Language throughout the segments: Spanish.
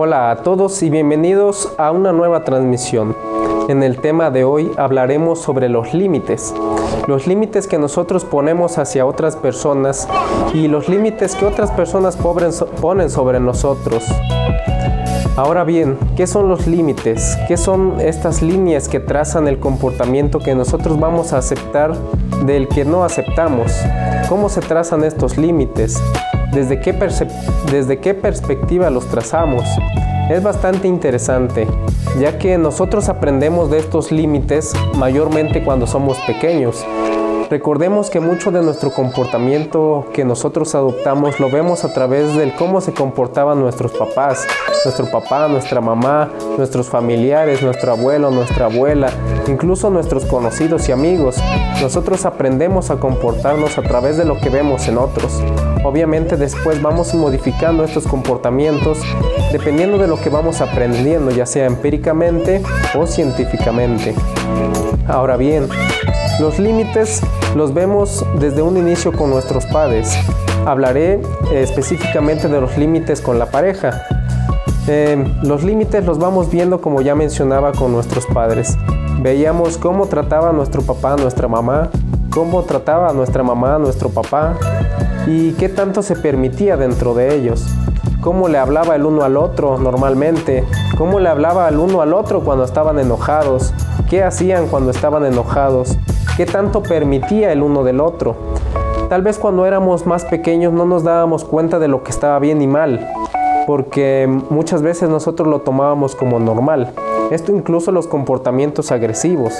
Hola a todos y bienvenidos a una nueva transmisión. En el tema de hoy hablaremos sobre los límites. Los límites que nosotros ponemos hacia otras personas y los límites que otras personas ponen sobre nosotros. Ahora bien, ¿qué son los límites? ¿Qué son estas líneas que trazan el comportamiento que nosotros vamos a aceptar del que no aceptamos? ¿Cómo se trazan estos límites? ¿Desde qué, desde qué perspectiva los trazamos? Es bastante interesante, ya que nosotros aprendemos de estos límites mayormente cuando somos pequeños. Recordemos que mucho de nuestro comportamiento que nosotros adoptamos lo vemos a través del cómo se comportaban nuestros papás, nuestro papá, nuestra mamá, nuestros familiares, nuestro abuelo, nuestra abuela, incluso nuestros conocidos y amigos. Nosotros aprendemos a comportarnos a través de lo que vemos en otros. Obviamente después vamos modificando estos comportamientos dependiendo de lo que vamos aprendiendo, ya sea empíricamente o científicamente. Ahora bien, los límites los vemos desde un inicio con nuestros padres. Hablaré eh, específicamente de los límites con la pareja. Eh, los límites los vamos viendo como ya mencionaba con nuestros padres. Veíamos cómo trataba nuestro papá, nuestra mamá, cómo trataba nuestra mamá, nuestro papá y qué tanto se permitía dentro de ellos. Cómo le hablaba el uno al otro normalmente, cómo le hablaba el uno al otro cuando estaban enojados, qué hacían cuando estaban enojados, qué tanto permitía el uno del otro. Tal vez cuando éramos más pequeños no nos dábamos cuenta de lo que estaba bien y mal, porque muchas veces nosotros lo tomábamos como normal. Esto incluso los comportamientos agresivos,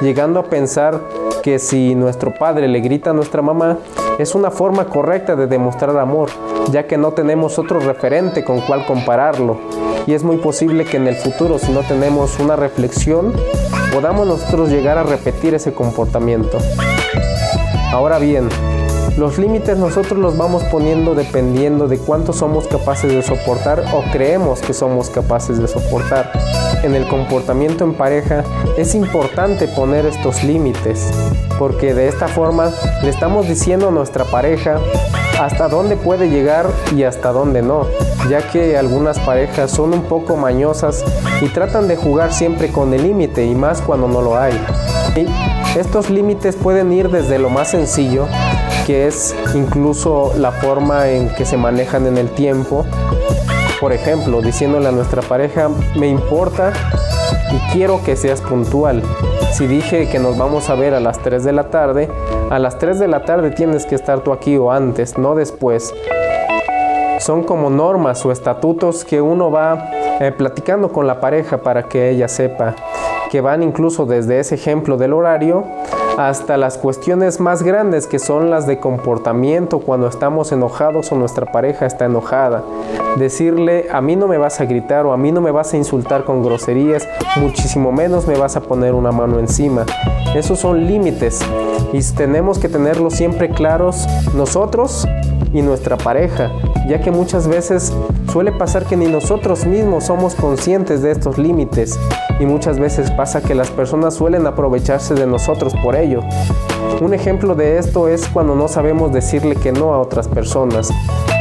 llegando a pensar que si nuestro padre le grita a nuestra mamá, es una forma correcta de demostrar amor, ya que no tenemos otro referente con cual compararlo. Y es muy posible que en el futuro, si no tenemos una reflexión, podamos nosotros llegar a repetir ese comportamiento. Ahora bien, los límites nosotros los vamos poniendo dependiendo de cuánto somos capaces de soportar o creemos que somos capaces de soportar. En el comportamiento en pareja es importante poner estos límites porque de esta forma le estamos diciendo a nuestra pareja hasta dónde puede llegar y hasta dónde no, ya que algunas parejas son un poco mañosas y tratan de jugar siempre con el límite y más cuando no lo hay. Estos límites pueden ir desde lo más sencillo que es incluso la forma en que se manejan en el tiempo. Por ejemplo, diciéndole a nuestra pareja, me importa y quiero que seas puntual. Si dije que nos vamos a ver a las 3 de la tarde, a las 3 de la tarde tienes que estar tú aquí o antes, no después. Son como normas o estatutos que uno va eh, platicando con la pareja para que ella sepa, que van incluso desde ese ejemplo del horario hasta las cuestiones más grandes que son las de comportamiento cuando estamos enojados o nuestra pareja está enojada. Decirle, a mí no me vas a gritar o a mí no me vas a insultar con groserías, muchísimo menos me vas a poner una mano encima. Esos son límites y tenemos que tenerlos siempre claros nosotros y nuestra pareja, ya que muchas veces suele pasar que ni nosotros mismos somos conscientes de estos límites y muchas veces pasa que las personas suelen aprovecharse de nosotros por ello. Un ejemplo de esto es cuando no sabemos decirle que no a otras personas,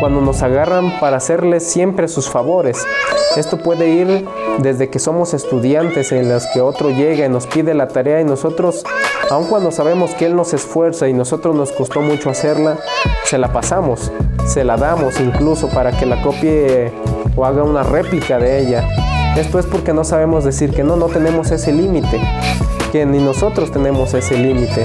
cuando nos agarran para hacerles siempre sus favores. Esto puede ir desde que somos estudiantes en los que otro llega y nos pide la tarea y nosotros, aun cuando sabemos que él nos esfuerza y nosotros nos costó mucho hacerla, se la pasamos, se la damos incluso para que la copie o haga una réplica de ella. Esto es porque no sabemos decir que no, no tenemos ese límite, que ni nosotros tenemos ese límite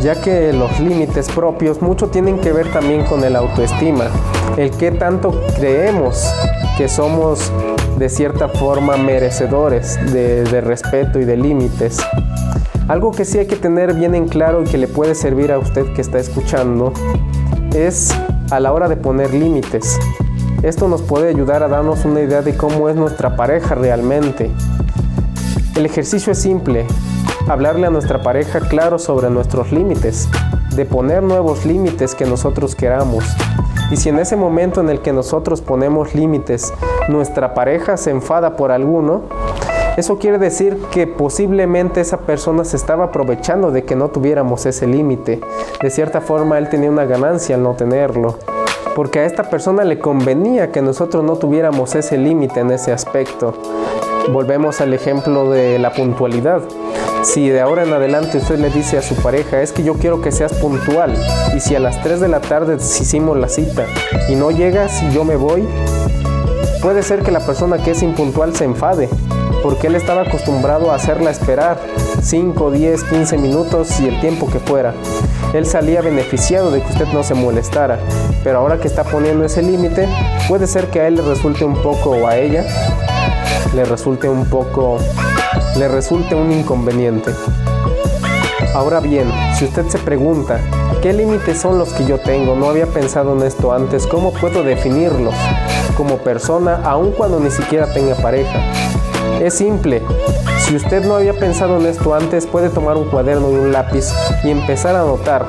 ya que los límites propios mucho tienen que ver también con el autoestima, el que tanto creemos que somos de cierta forma merecedores de, de respeto y de límites. Algo que sí hay que tener bien en claro y que le puede servir a usted que está escuchando es a la hora de poner límites. Esto nos puede ayudar a darnos una idea de cómo es nuestra pareja realmente. El ejercicio es simple, hablarle a nuestra pareja claro sobre nuestros límites, de poner nuevos límites que nosotros queramos. Y si en ese momento en el que nosotros ponemos límites, nuestra pareja se enfada por alguno, eso quiere decir que posiblemente esa persona se estaba aprovechando de que no tuviéramos ese límite. De cierta forma, él tenía una ganancia al no tenerlo porque a esta persona le convenía que nosotros no tuviéramos ese límite en ese aspecto. Volvemos al ejemplo de la puntualidad. Si de ahora en adelante usted le dice a su pareja, es que yo quiero que seas puntual, y si a las 3 de la tarde hicimos la cita y no llegas y yo me voy, puede ser que la persona que es impuntual se enfade, porque él estaba acostumbrado a hacerla esperar 5, 10, 15 minutos y el tiempo que fuera. Él salía beneficiado de que usted no se molestara, pero ahora que está poniendo ese límite, puede ser que a él le resulte un poco o a ella le resulte un poco le resulte un inconveniente. Ahora bien, si usted se pregunta, ¿qué límites son los que yo tengo? No había pensado en esto antes, ¿cómo puedo definirlos como persona aun cuando ni siquiera tenga pareja? Es simple, si usted no había pensado en esto antes, puede tomar un cuaderno y un lápiz y empezar a anotar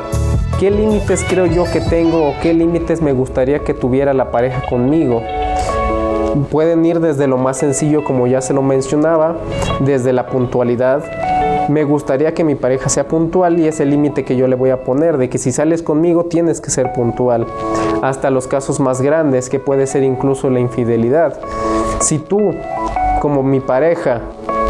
qué límites creo yo que tengo o qué límites me gustaría que tuviera la pareja conmigo Pueden ir desde lo más sencillo, como ya se lo mencionaba, desde la puntualidad. Me gustaría que mi pareja sea puntual y es el límite que yo le voy a poner, de que si sales conmigo tienes que ser puntual. Hasta los casos más grandes, que puede ser incluso la infidelidad. Si tú, como mi pareja,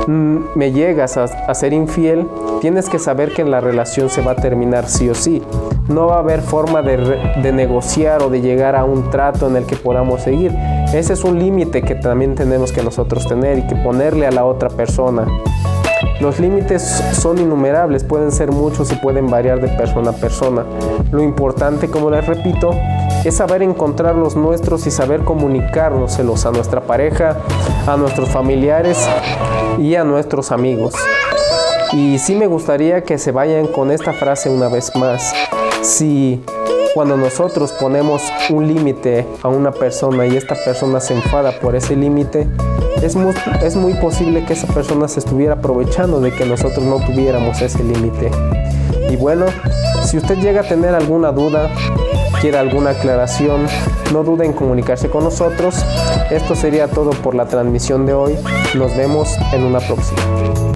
me llegas a, ser infiel, tienes que saber que en la relación se va a terminar sí o sí. No va a haber forma de negociar o de llegar a un trato en el que podamos seguir ese es un límite que también tenemos que nosotros tener y que ponerle a la otra persona. Los límites son innumerables, pueden ser muchos y pueden variar de persona a persona. Lo importante, como les repito, es saber encontrar los nuestros y saber comunicárnoslos a nuestra pareja, a nuestros familiares y a nuestros amigos. Y sí me gustaría que se vayan con esta frase una vez más. Si cuando nosotros ponemos un límite a una persona y esta persona se enfada por ese límite, es muy, es muy posible que esa persona se estuviera aprovechando de que nosotros no tuviéramos ese límite. Y bueno, si usted llega a tener alguna duda, quiere alguna aclaración, no dude en comunicarse con nosotros. Esto sería todo por la transmisión de hoy. Nos vemos en una próxima.